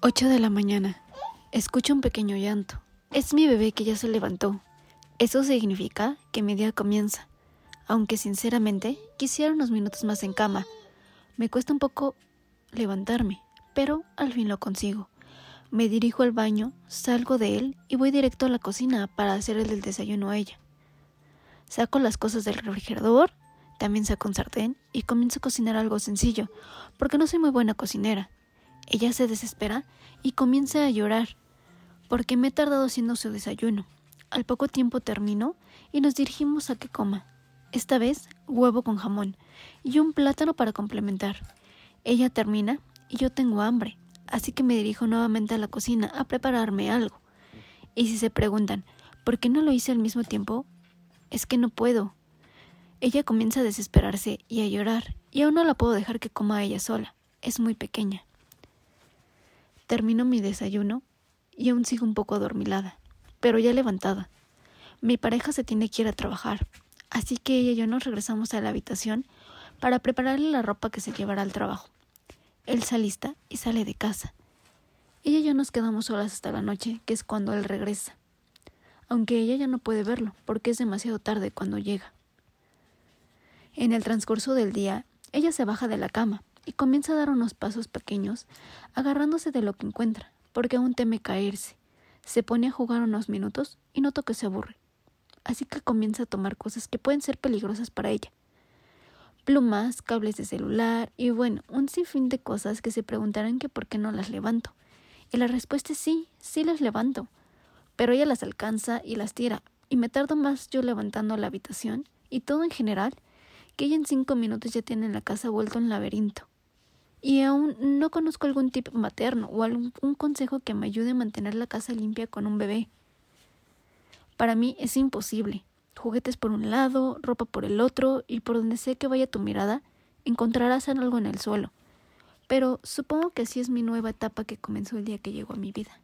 8 de la mañana. Escucho un pequeño llanto. Es mi bebé que ya se levantó. Eso significa que mi día comienza. Aunque sinceramente quisiera unos minutos más en cama. Me cuesta un poco levantarme, pero al fin lo consigo. Me dirijo al baño, salgo de él y voy directo a la cocina para hacer el desayuno a ella. Saco las cosas del refrigerador, también saco un sartén y comienzo a cocinar algo sencillo, porque no soy muy buena cocinera. Ella se desespera y comienza a llorar, porque me he tardado haciendo su desayuno. Al poco tiempo termino y nos dirigimos a que coma. Esta vez huevo con jamón y un plátano para complementar. Ella termina y yo tengo hambre, así que me dirijo nuevamente a la cocina a prepararme algo. Y si se preguntan, ¿por qué no lo hice al mismo tiempo? Es que no puedo. Ella comienza a desesperarse y a llorar, y aún no la puedo dejar que coma ella sola. Es muy pequeña. Termino mi desayuno y aún sigo un poco adormilada, pero ya levantada. Mi pareja se tiene que ir a trabajar, así que ella y yo nos regresamos a la habitación para prepararle la ropa que se llevará al trabajo. Él se alista y sale de casa. Ella y yo nos quedamos solas hasta la noche, que es cuando él regresa, aunque ella ya no puede verlo porque es demasiado tarde cuando llega. En el transcurso del día, ella se baja de la cama y comienza a dar unos pasos pequeños, agarrándose de lo que encuentra, porque aún teme caerse. Se pone a jugar unos minutos y noto que se aburre. Así que comienza a tomar cosas que pueden ser peligrosas para ella. Plumas, cables de celular y bueno, un sinfín de cosas que se preguntarán que por qué no las levanto. Y la respuesta es sí, sí las levanto. Pero ella las alcanza y las tira, y me tardo más yo levantando la habitación y todo en general, que ella en cinco minutos ya tiene la casa vuelto un laberinto y aún no conozco algún tip materno o algún consejo que me ayude a mantener la casa limpia con un bebé. Para mí es imposible. Juguetes por un lado, ropa por el otro, y por donde sea que vaya tu mirada, encontrarás algo en el suelo. Pero supongo que así es mi nueva etapa que comenzó el día que llegó a mi vida.